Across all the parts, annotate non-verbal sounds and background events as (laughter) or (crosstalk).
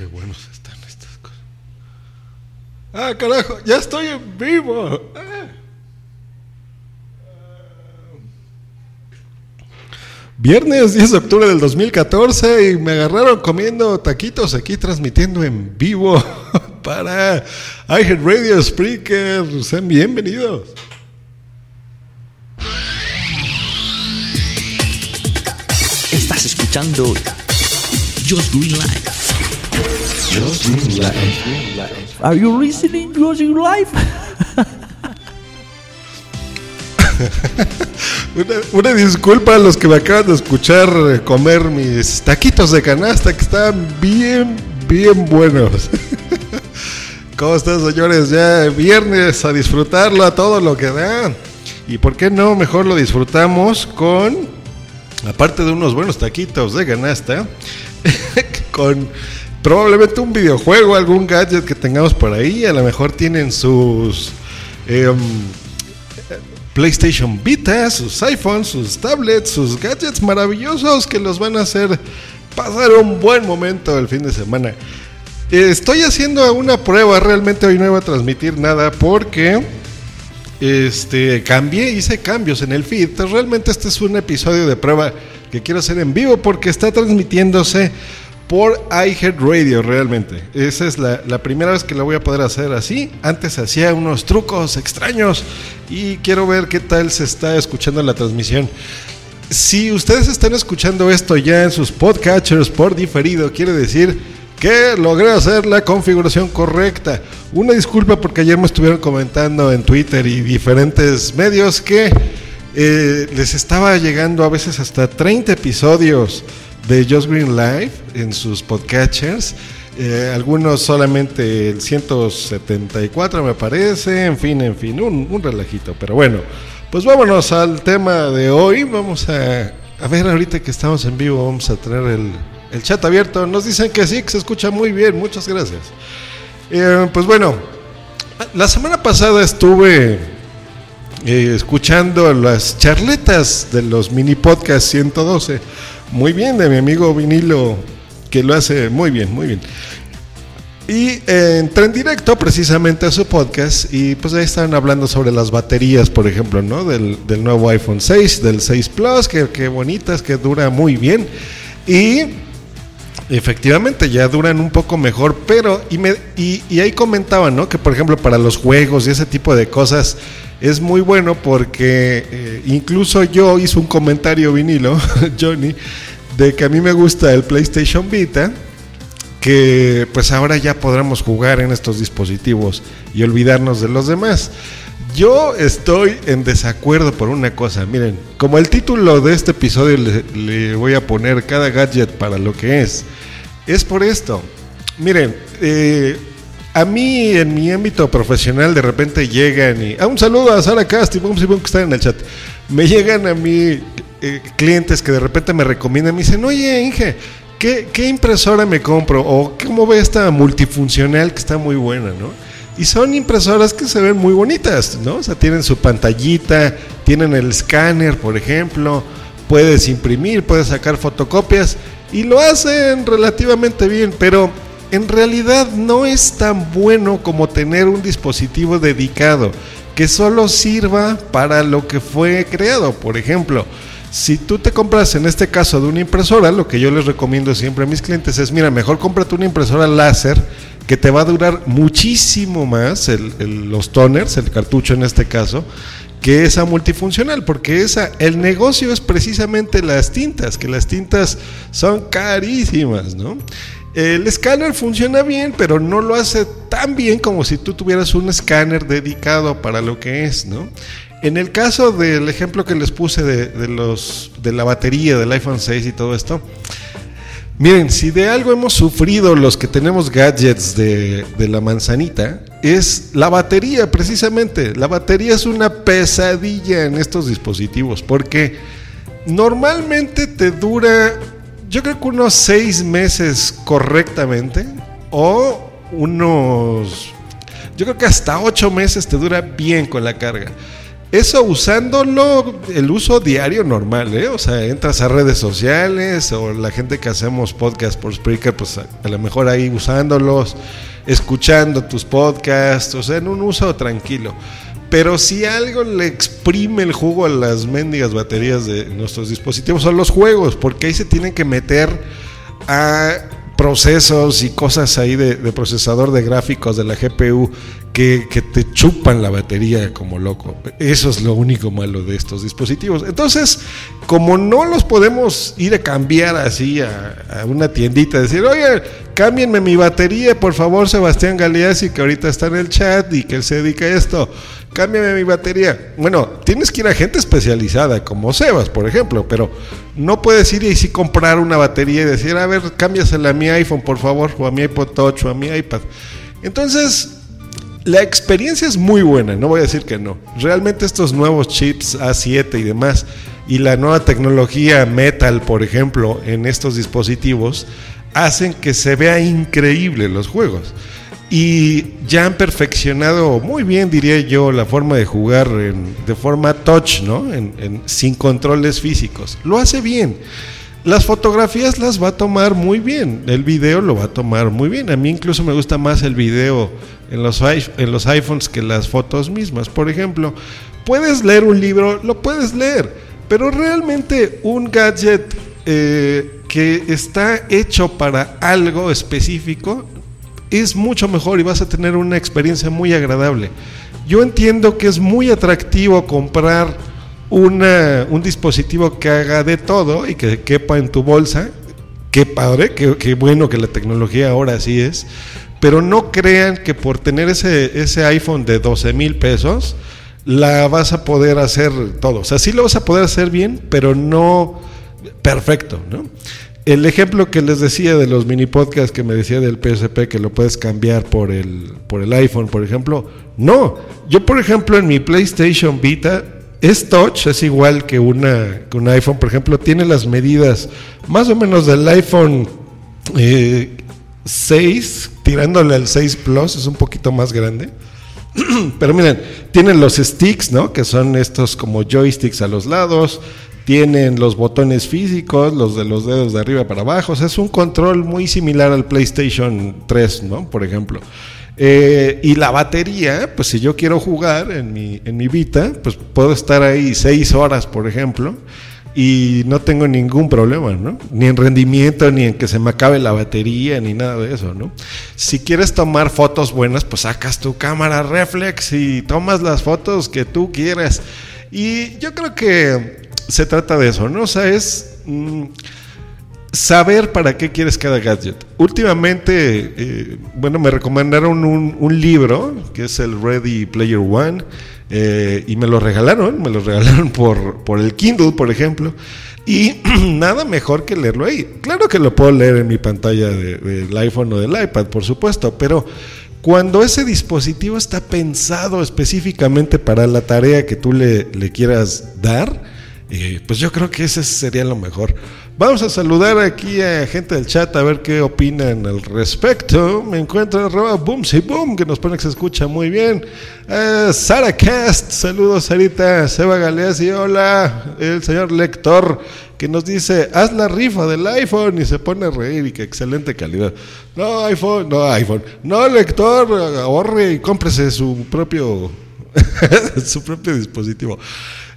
qué buenos están estas cosas. Ah, carajo, ya estoy en vivo. Ah. Viernes 10 de octubre del 2014 y me agarraron comiendo taquitos aquí transmitiendo en vivo (laughs) para iHeartRadio Spreaker. Sean bienvenidos. Estás escuchando Just Green Life. Are you listening Just Green Life? Una, una, disculpa a los que me acaban de escuchar eh, comer mis taquitos de canasta que están bien, bien buenos. (laughs) ¿Cómo están, señores? Ya viernes a disfrutarlo a todo lo que da. Y por qué no, mejor lo disfrutamos con, aparte de unos buenos taquitos de canasta, (laughs) con probablemente un videojuego, algún gadget que tengamos por ahí. A lo mejor tienen sus... Eh, PlayStation Vita, sus iPhones, sus tablets, sus gadgets maravillosos que los van a hacer pasar un buen momento el fin de semana. Estoy haciendo una prueba, realmente hoy no iba a transmitir nada porque este cambié, hice cambios en el feed. Realmente este es un episodio de prueba que quiero hacer en vivo porque está transmitiéndose por iHeartRadio realmente. Esa es la, la, primera vez que lo voy a poder hacer así. Antes hacía unos trucos extraños y quiero ver qué tal se está escuchando la transmisión. Si ustedes están escuchando esto ya en sus podcatchers por diferido, quiere decir que logré hacer la configuración correcta. Una disculpa porque ayer me estuvieron comentando en Twitter y diferentes medios que eh, les estaba llegando a veces hasta 30 episodios de Just Green Live en sus podcatchers. Eh, algunos solamente el 174 me parece, en fin, en fin, un, un, relajito. Pero bueno, pues vámonos al tema de hoy. Vamos a, a ver ahorita que estamos en vivo, vamos a tener el, el, chat abierto. Nos dicen que sí, que se escucha muy bien, muchas gracias. Eh, pues bueno, la semana pasada estuve eh, escuchando las charletas de los mini podcast 112 muy bien de mi amigo Vinilo, que lo hace muy bien, muy bien. Y eh, entré en directo precisamente a su podcast y pues ahí estaban hablando sobre las baterías, por ejemplo, ¿no? Del, del nuevo iPhone 6, del 6 Plus, que, que, bonitas, que dura muy bien. Y efectivamente ya duran un poco mejor, pero y, me, y, y ahí comentaban, ¿no? Que por ejemplo para los juegos y ese tipo de cosas es muy bueno porque eh, incluso yo hice un comentario vinilo, (laughs) Johnny, de que a mí me gusta el PlayStation Vita, que pues ahora ya podremos jugar en estos dispositivos y olvidarnos de los demás. Yo estoy en desacuerdo por una cosa, miren, como el título de este episodio le, voy a poner cada gadget para lo que es, es por esto. Miren, eh, a mí en mi ámbito profesional de repente llegan y... Ah, un saludo a Sara Casti, vamos que están en el chat. Me llegan a mí eh, clientes que de repente me recomiendan, me dicen, oye Inge, ¿qué, ¿qué, impresora me compro? O ¿cómo ve esta multifuncional que está muy buena, no? Y son impresoras que se ven muy bonitas, ¿no? O sea, tienen su pantallita, tienen el escáner, por ejemplo, puedes imprimir, puedes sacar fotocopias y lo hacen relativamente bien, pero en realidad no es tan bueno como tener un dispositivo dedicado que solo sirva para lo que fue creado. Por ejemplo, si tú te compras en este caso de una impresora, lo que yo les recomiendo siempre a mis clientes es, mira, mejor cómprate una impresora láser que te va a durar muchísimo más los toners, el cartucho en este caso, que esa multifuncional, porque esa, el negocio es precisamente las tintas, que las tintas son carísimas, ¿no? El escáner funciona bien, pero no lo hace tan bien como si tú tuvieras un escáner dedicado para lo que es, ¿no? En el caso del ejemplo que les puse de, los, de la batería del iPhone 6 y todo esto, miren, si de algo hemos sufrido los que tenemos gadgets de, de la manzanita, es la batería precisamente. La batería es una pesadilla en estos dispositivos porque normalmente te dura yo creo que unos seis meses correctamente o unos, yo creo que hasta ocho meses te dura bien con la carga. Eso usándolo, el uso diario normal, ¿eh? O sea, entras a redes sociales o la gente que hacemos podcast por Spreaker, pues a, a lo mejor ahí usándolos, escuchando tus podcasts, o sea, en un uso tranquilo. Pero si algo le exprime el jugo a las mendigas baterías de nuestros dispositivos son los juegos, porque ahí se tienen que meter a procesos y cosas ahí de, de procesador de gráficos de la GPU que, que te chupan la batería como loco. Eso es lo único malo de estos dispositivos. Entonces, como no los podemos ir a cambiar así a, una tiendita, decir, oye, cámbienme mi batería, por favor, Sebastián Galeazzi, que ahorita está en el chat y que él se dedica a esto. Cámbiame mi batería. Bueno, tienes que ir a gente especializada, como Sebas, por ejemplo, pero no puedes ir y sí comprar una batería y decir, a ver, cámbiasela a mi iPhone, por favor, o a mi iPod Touch, o a mi iPad. Entonces, la experiencia es muy buena, no voy a decir que no. Realmente estos nuevos chips A7 y demás, y la nueva tecnología Metal, por ejemplo, en estos dispositivos, hacen que se vea increíble los juegos. Y ya han perfeccionado muy bien, diría yo, la forma de jugar en- de forma touch, ¿no? En- sin controles físicos. Lo hace bien. Las fotografías las va a tomar muy bien. El video lo va a tomar muy bien. A mí incluso me gusta más el video en los, en los iPhones que las fotos mismas. Por ejemplo, puedes leer un libro, lo puedes leer. Pero realmente un gadget eh, que está hecho para algo específico es mucho mejor y vas a tener una experiencia muy agradable. Yo entiendo que es muy atractivo comprar un dispositivo que haga de todo y que quepa en tu bolsa. Qué padre, qué, qué bueno que la tecnología ahora sí es. Pero no crean que por tener ese, ese iPhone de 12 mil pesos, la vas a poder hacer todo. O sea, sí lo vas a poder hacer bien, pero no perfecto, ¿no? El ejemplo que les decía de los mini podcasts que me decía del PSP que lo puedes cambiar por el, por el iPhone, por ejemplo, no. Yo, por ejemplo, en mi PlayStation Vita es touch, es igual que, una, que un iPhone, por ejemplo, tiene las medidas más o menos del iPhone eh, 6, tirándole al 6 Plus, es un poquito más grande. (clears throat) Pero miren, tienen los sticks, ¿no? Que son estos como joysticks a los lados. Tienen los botones físicos, los de los dedos de arriba para abajo. O sea, es un control muy similar al PlayStation 3, ¿no? Por ejemplo. Eh, y la batería, pues si yo quiero jugar en mi, en mi Vita, pues puedo estar ahí seis horas, por ejemplo, y no tengo ningún problema, ¿no? Ni en rendimiento, ni en que se me acabe la batería, ni nada de eso, ¿no? Si quieres tomar fotos buenas, pues sacas tu cámara reflex y tomas las fotos que tú quieras. Y yo creo que se trata de eso, ¿no? O sea, es mm, saber para qué quieres cada gadget. Últimamente, eh, bueno, me recomendaron un, libro que es el Ready Player One eh, y me lo regalaron, me lo regalaron (laughs) por, por el Kindle, por ejemplo. Y (clears throat) nada mejor que leerlo ahí. Claro que lo puedo leer en mi pantalla de- del iPhone o del iPad, por supuesto, pero cuando ese dispositivo está pensado específicamente para la tarea que tú le, le quieras dar, eh, pues yo creo que ese sería lo mejor. Vamos a saludar aquí a gente del chat a ver qué opinan al respecto. Me encuentro arroba boom y boom, que nos pone que se escucha muy bien. Eh, Sara Cast, saludos Sarita. Seba Galeazzi, hola. El señor lector que nos dice, haz la rifa del iPhone y se pone a reír y que excelente calidad. No, iPhone, no, iPhone. No, lector, ahorre y cómprese su propio (laughs) su propio dispositivo.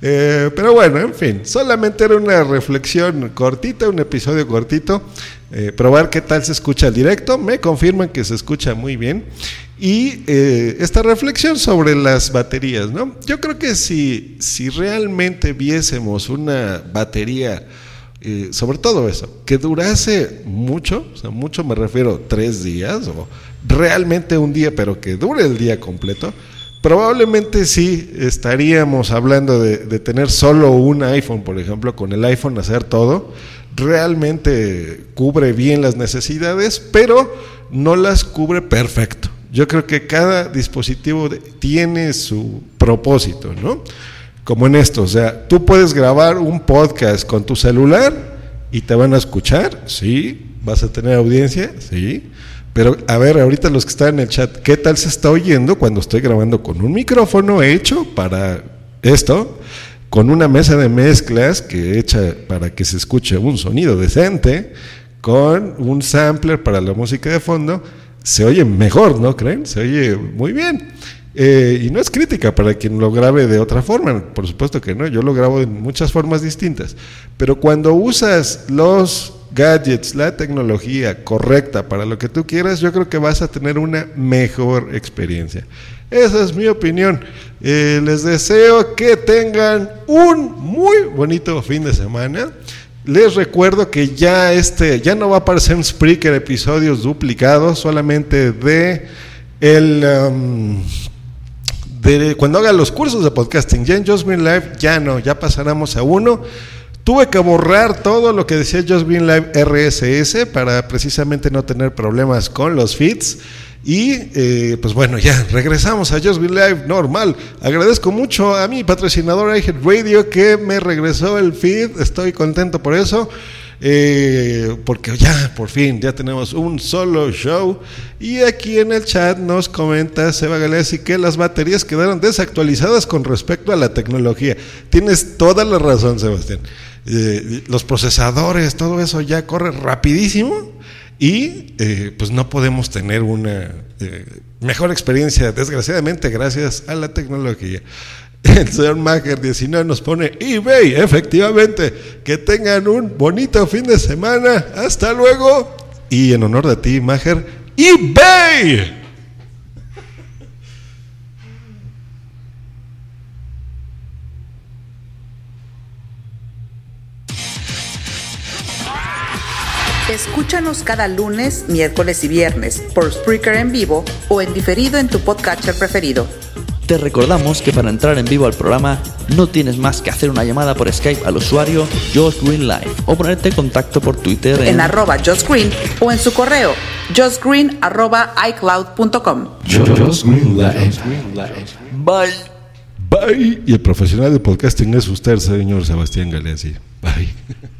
Eh, pero bueno, en fin, solamente era una reflexión cortita, un episodio cortito. eh, probar qué tal se escucha el directo. Me confirman que se escucha muy bien. Y eh, esta reflexión sobre las baterías, ¿no? Yo creo que si, si realmente viésemos una batería, eh, sobre todo eso, que durase mucho, o sea, mucho me refiero tres días o realmente un día, pero que dure el día completo, Probablemente sí estaríamos hablando de, tener solo un iPhone, por ejemplo, con el iPhone hacer todo. Realmente cubre bien las necesidades, pero no las cubre perfecto. Yo creo que cada dispositivo tiene su propósito, ¿no? Como en esto, o sea, tú puedes grabar un podcast con tu celular y te van a escuchar, sí, vas a tener audiencia, sí, pero a ver, ahorita los que están en el chat, ¿qué tal se está oyendo cuando estoy grabando con un micrófono hecho para Esto con una mesa de mezclas que hecha para que se escuche un sonido decente, con un sampler para la música de fondo, se oye mejor, ¿no creen? Se oye muy bien. Eh, y no es crítica para quien lo grabe de otra forma, por supuesto que no, yo lo grabo en muchas formas distintas, pero cuando usas los gadgets, la tecnología correcta para lo que tú quieras, yo creo que vas a tener una mejor experiencia. Esa es mi opinión. Eh, les deseo que tengan un muy bonito fin de semana. Les recuerdo que ya este ya no va a aparecer en Spreaker episodios duplicados, solamente de el um, de cuando haga los cursos de podcasting. Ya en Just Live ya no, ya pasaremos a uno. Tuve que borrar todo lo que decía Just Green Live RSS para precisamente no tener problemas con los feeds. Y eh, pues bueno, ya regresamos a Just Be Live normal. Agradezco mucho a mi patrocinador iHead Radio que me regresó el feed. Estoy contento por eso. Eh, porque ya por fin ya tenemos un solo show y aquí en el chat nos comenta Seba Galesi que las baterías quedaron desactualizadas con respecto a la tecnología. Tienes toda la razón Sebastián. Eh, los procesadores, todo eso ya corre rapidísimo y eh, pues no podemos tener una eh, mejor experiencia, desgraciadamente, gracias a la tecnología. (laughs) El señor Mager 19 nos pone eBay, efectivamente. Que tengan un bonito fin de semana. Hasta luego. Y en honor de ti, Mager, eBay. Escúchanos cada lunes, miércoles y viernes por Spreaker en vivo o en diferido en tu podcatcher preferido. Te recordamos que para entrar en vivo al programa no tienes más que hacer una llamada por Skype al usuario Josh Green Live o ponerte en contacto por Twitter en, arroba Josh Green o en su correo joshgreen arroba icloud.com. Just Green Live. Bye. Bye. Y el profesional de podcasting es usted, señor Sebastián Galeazzi. Bye. (laughs)